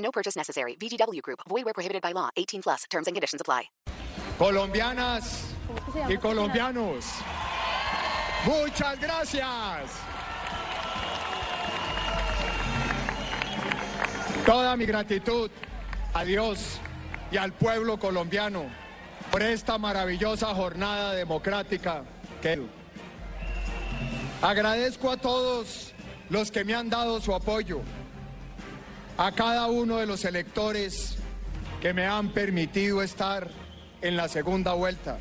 No purchase necessary. VGW Group. Void where prohibited by law. 18 plus. Terms and conditions apply. Colombianas y colombianos, muchas gracias. Toda mi gratitud a Dios y al pueblo colombiano por esta maravillosa jornada democrática que agradezco a todos los que me han dado su apoyo, a cada uno de los electores que me han permitido estar en la segunda vuelta,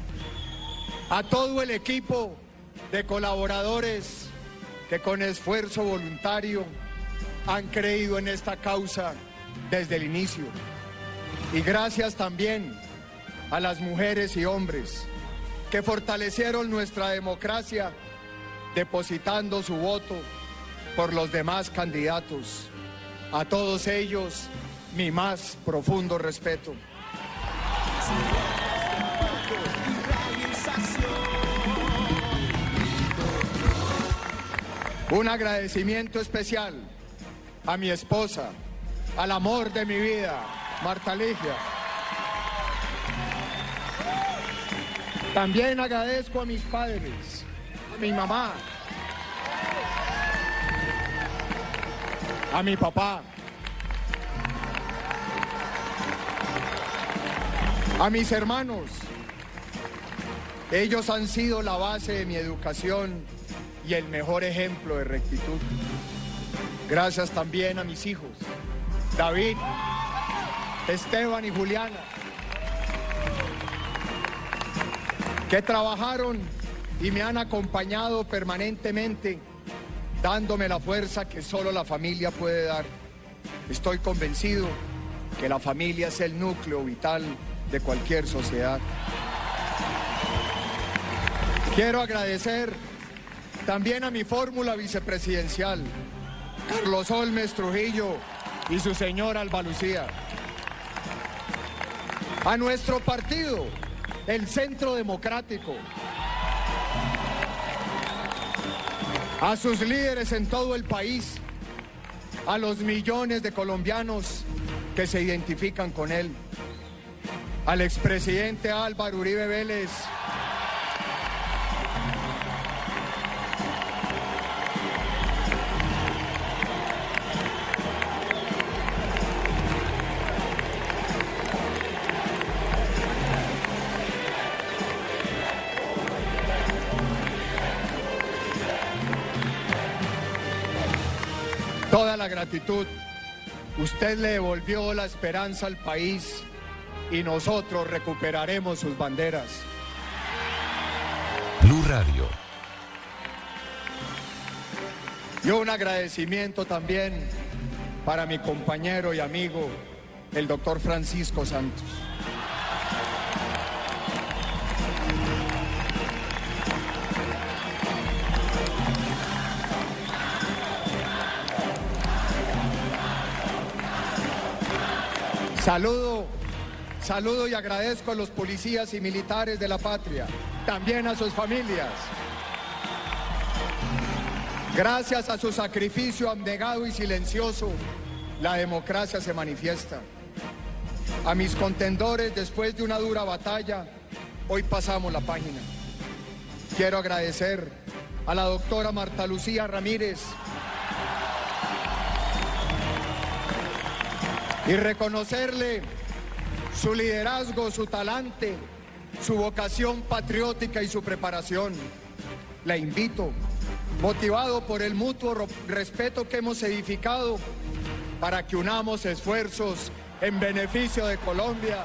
a todo el equipo de colaboradores que con esfuerzo voluntario han creído en esta causa desde el inicio. Y gracias también a las mujeres y hombres que fortalecieron nuestra democracia depositando su voto por los demás candidatos. A todos ellos, mi más profundo respeto. Un agradecimiento especial a mi esposa, al amor de mi vida, Marta Ligia. También agradezco a mis padres, a mi mamá, a mi papá, a mis hermanos. Ellos han sido la base de mi educación y el mejor ejemplo de rectitud. Gracias también a mis hijos, David, Esteban y Juliana, que trabajaron y me han acompañado permanentemente, dándome la fuerza que solo la familia puede dar. Estoy convencido que la familia es el núcleo vital de cualquier sociedad. Quiero agradecer también a mi fórmula vicepresidencial, Carlos Olmes Trujillo y su señora Alba Lucía. A nuestro partido, el Centro Democrático. A sus líderes en todo el país. A los millones de colombianos que se identifican con él. Al expresidente Álvaro Uribe Vélez. Gratitud. Usted le devolvió la esperanza al país y nosotros recuperaremos sus banderas. Blue Radio. Y un agradecimiento también para mi compañero y amigo, el doctor Francisco Santos. Saludo, saludo y agradezco a los policías y militares de la patria, también a sus familias. Gracias a su sacrificio abnegado y silencioso, la democracia se manifiesta. A mis contendores, después de una dura batalla, hoy pasamos la página. Quiero agradecer a la doctora Marta Lucía Ramírez, y reconocerle su liderazgo, su talante, su vocación patriótica y su preparación. La invito, motivado por el mutuo respeto que hemos edificado, para que unamos esfuerzos en beneficio de Colombia.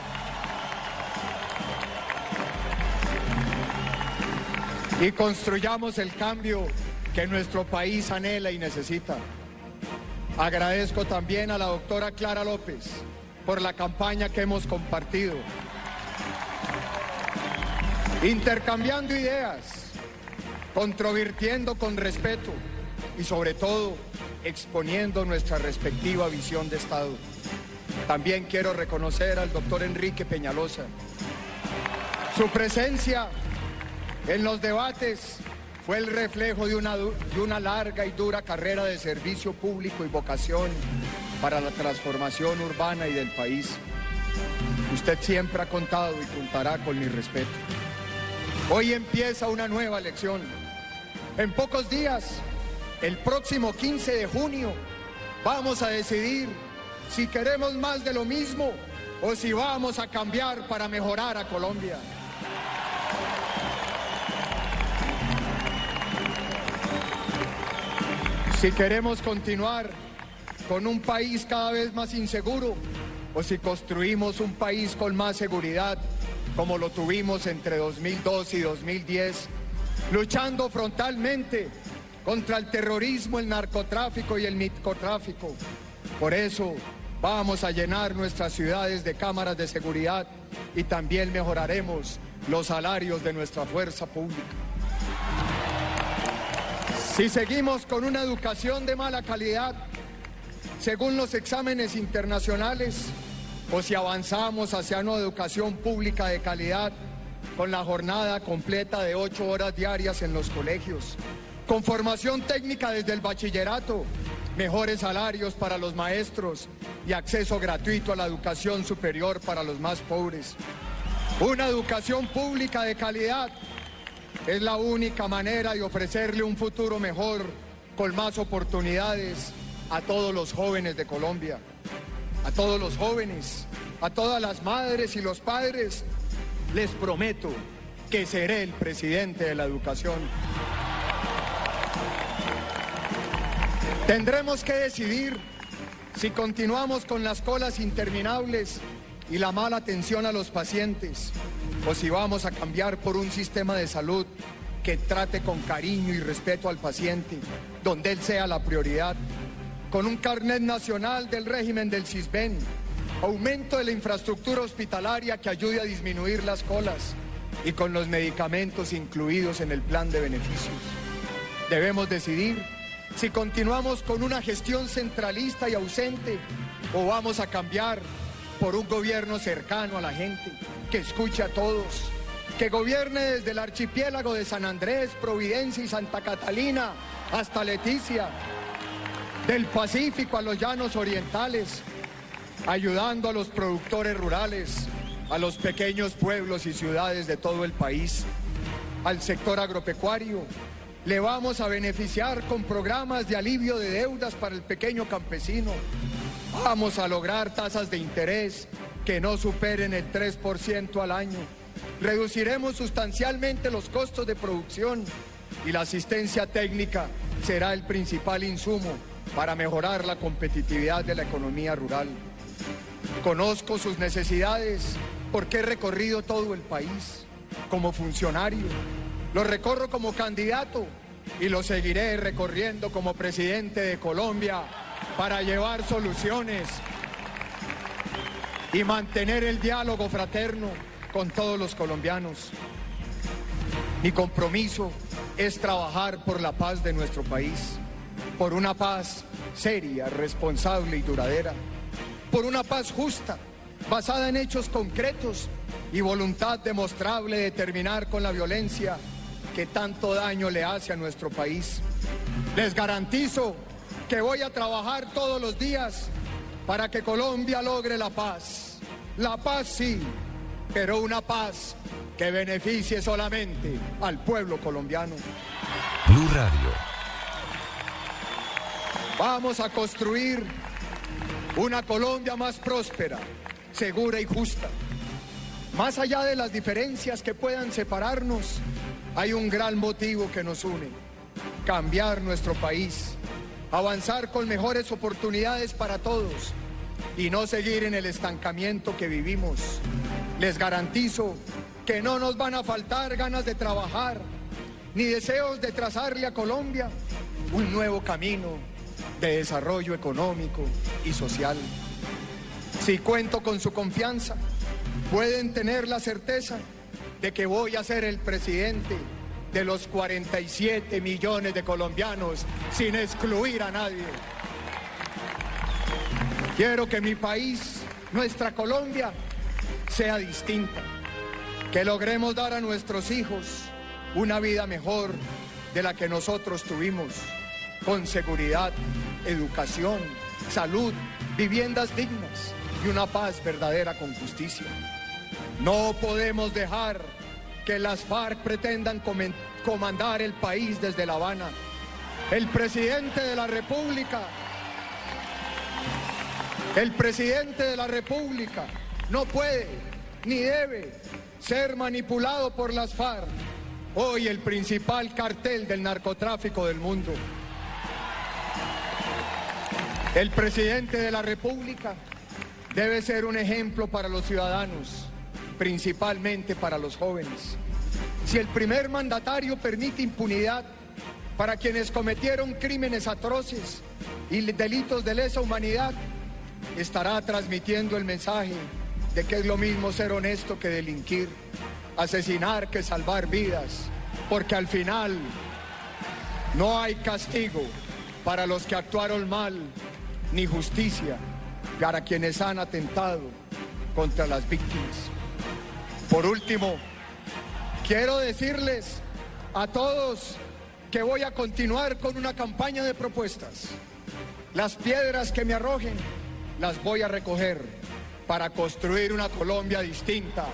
Y construyamos el cambio que nuestro país anhela y necesita. Agradezco también a la doctora Clara López por la campaña que hemos compartido. Intercambiando ideas, controvirtiendo con respeto y sobre todo exponiendo nuestra respectiva visión de Estado. También quiero reconocer al doctor Enrique Peñalosa. Su presencia en los debates fue el reflejo de una, de una larga y dura carrera de servicio público y vocación para la transformación urbana y del país. Usted siempre ha contado y contará con mi respeto. Hoy empieza una nueva elección. En pocos días, el próximo 15 de junio, vamos a decidir si queremos más de lo mismo o si vamos a cambiar para mejorar a Colombia. Si queremos continuar con un país cada vez más inseguro o si construimos un país con más seguridad como lo tuvimos entre 2002 y 2010, luchando frontalmente contra el terrorismo, el narcotráfico y el microtráfico. Por eso vamos a llenar nuestras ciudades de cámaras de seguridad y también mejoraremos los salarios de nuestra fuerza pública. Si seguimos con una educación de mala calidad, según los exámenes internacionales, o si avanzamos hacia una educación pública de calidad, con la jornada completa de ocho horas diarias en los colegios, con formación técnica desde el bachillerato, mejores salarios para los maestros y acceso gratuito a la educación superior para los más pobres. Una educación pública de calidad es la única manera de ofrecerle un futuro mejor, con más oportunidades a todos los jóvenes de Colombia, a todos los jóvenes, a todas las madres y los padres. Les prometo que seré el presidente de la educación. Tendremos que decidir si continuamos con las colas interminables y la mala atención a los pacientes o si vamos a cambiar por un sistema de salud que trate con cariño y respeto al paciente, donde él sea la prioridad, con un carnet nacional del régimen del CISBEN, aumento de la infraestructura hospitalaria que ayude a disminuir las colas y con los medicamentos incluidos en el plan de beneficios. Debemos decidir si continuamos con una gestión centralista y ausente o vamos a cambiar por un gobierno cercano a la gente, que escuche a todos, que gobierne desde el archipiélago de San Andrés, Providencia y Santa Catalina hasta Leticia, del Pacífico a los llanos orientales, ayudando a los productores rurales, a los pequeños pueblos y ciudades de todo el país, al sector agropecuario, le vamos a beneficiar con programas de alivio de deudas para el pequeño campesino. Vamos a lograr tasas de interés que no superen el 3% al año. Reduciremos sustancialmente los costos de producción y la asistencia técnica será el principal insumo para mejorar la competitividad de la economía rural. Conozco sus necesidades porque he recorrido todo el país como funcionario lo recorro como candidato y lo seguiré recorriendo como presidente de Colombia para llevar soluciones y mantener el diálogo fraterno con todos los colombianos. Mi compromiso es trabajar por la paz de nuestro país, por una paz seria, responsable y duradera, por una paz justa, basada en hechos concretos y voluntad demostrable de terminar con la violencia que tanto daño le hace a nuestro país. Les garantizo que voy a trabajar todos los días para que Colombia logre la paz. La paz sí, pero una paz que beneficie solamente al pueblo colombiano. Blue Radio. Vamos a construir una Colombia más próspera, segura y justa. Más allá de las diferencias que puedan separarnos, hay un gran motivo que nos une, cambiar nuestro país, avanzar con mejores oportunidades para todos y no seguir en el estancamiento que vivimos. Les garantizo que no nos van a faltar ganas de trabajar ni deseos de trazarle a Colombia un nuevo camino de desarrollo económico y social. Si cuento con su confianza, pueden tener la certeza de que voy a ser el presidente de los 47 millones de colombianos sin excluir a nadie. Quiero que mi país, nuestra Colombia, sea distinta, que logremos dar a nuestros hijos una vida mejor de la que nosotros tuvimos, con seguridad, educación, salud, viviendas dignas y una paz verdadera con justicia. No podemos dejar que las FARC pretendan comandar el país desde La Habana. El presidente de la República, el presidente de la República no puede ni debe ser manipulado por las FARC, hoy el principal cartel del narcotráfico del mundo. El presidente de la República debe ser un ejemplo para los ciudadanos, principalmente para los jóvenes. Si el primer mandatario permite impunidad para quienes cometieron crímenes atroces y delitos de lesa humanidad, estará transmitiendo el mensaje de que es lo mismo ser honesto que delinquir, asesinar que salvar vidas, porque al final no hay castigo para los que actuaron mal, ni justicia para quienes han atentado contra las víctimas. Por último, quiero decirles a todos que voy a continuar con una campaña de propuestas. Las piedras que me arrojen las voy a recoger para construir una Colombia distinta,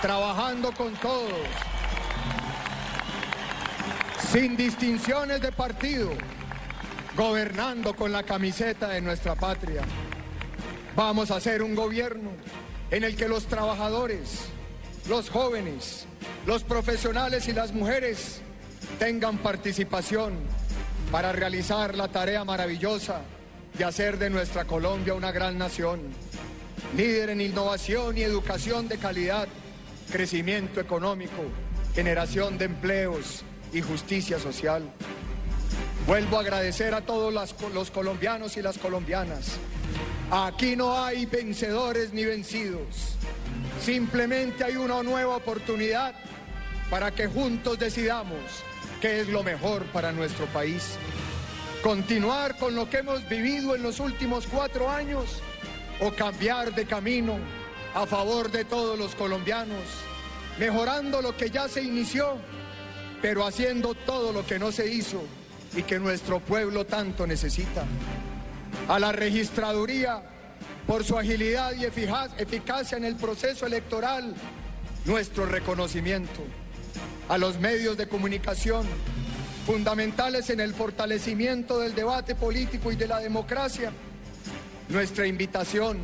trabajando con todos, sin distinciones de partido, gobernando con la camiseta de nuestra patria. Vamos a hacer un gobierno en el que los trabajadores, los jóvenes, los profesionales y las mujeres tengan participación para realizar la tarea maravillosa de hacer de nuestra Colombia una gran nación, líder en innovación y educación de calidad, crecimiento económico, generación de empleos y justicia social. Vuelvo a agradecer a todos los colombianos y las colombianas. Aquí no hay vencedores ni vencidos. Simplemente hay una nueva oportunidad para que juntos decidamos qué es lo mejor para nuestro país continuar con lo que hemos vivido en los últimos cuatro años o cambiar de camino a favor de todos los colombianos, mejorando lo que ya se inició, pero haciendo todo lo que no se hizo y que nuestro pueblo tanto necesita. A la registraduría, por su agilidad y eficacia en el proceso electoral, nuestro reconocimiento. A los medios de comunicación, fundamentales en el fortalecimiento del debate político y de la democracia, nuestra invitación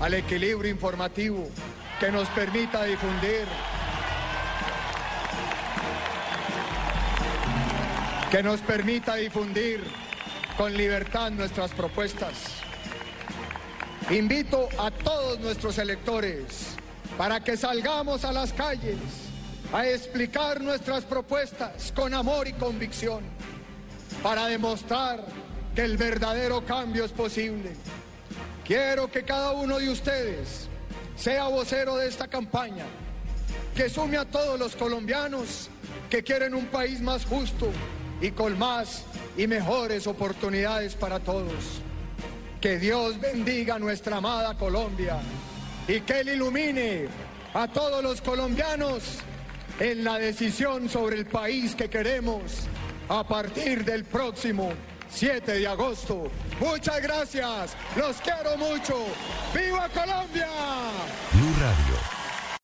al equilibrio informativo que nos permita difundir, que nos permita difundir con libertad nuestras propuestas. Invito a todos nuestros electores para que salgamos a las calles a explicar nuestras propuestas con amor y convicción para demostrar que el verdadero cambio es posible. Quiero que cada uno de ustedes sea vocero de esta campaña, que sume a todos los colombianos que quieren un país más justo y con más y mejores oportunidades para todos. Que Dios bendiga nuestra amada Colombia y que Él ilumine a todos los colombianos en la decisión sobre el país que queremos a partir del próximo 7 de agosto. Muchas gracias, los quiero mucho. ¡Viva Colombia! Blue Radio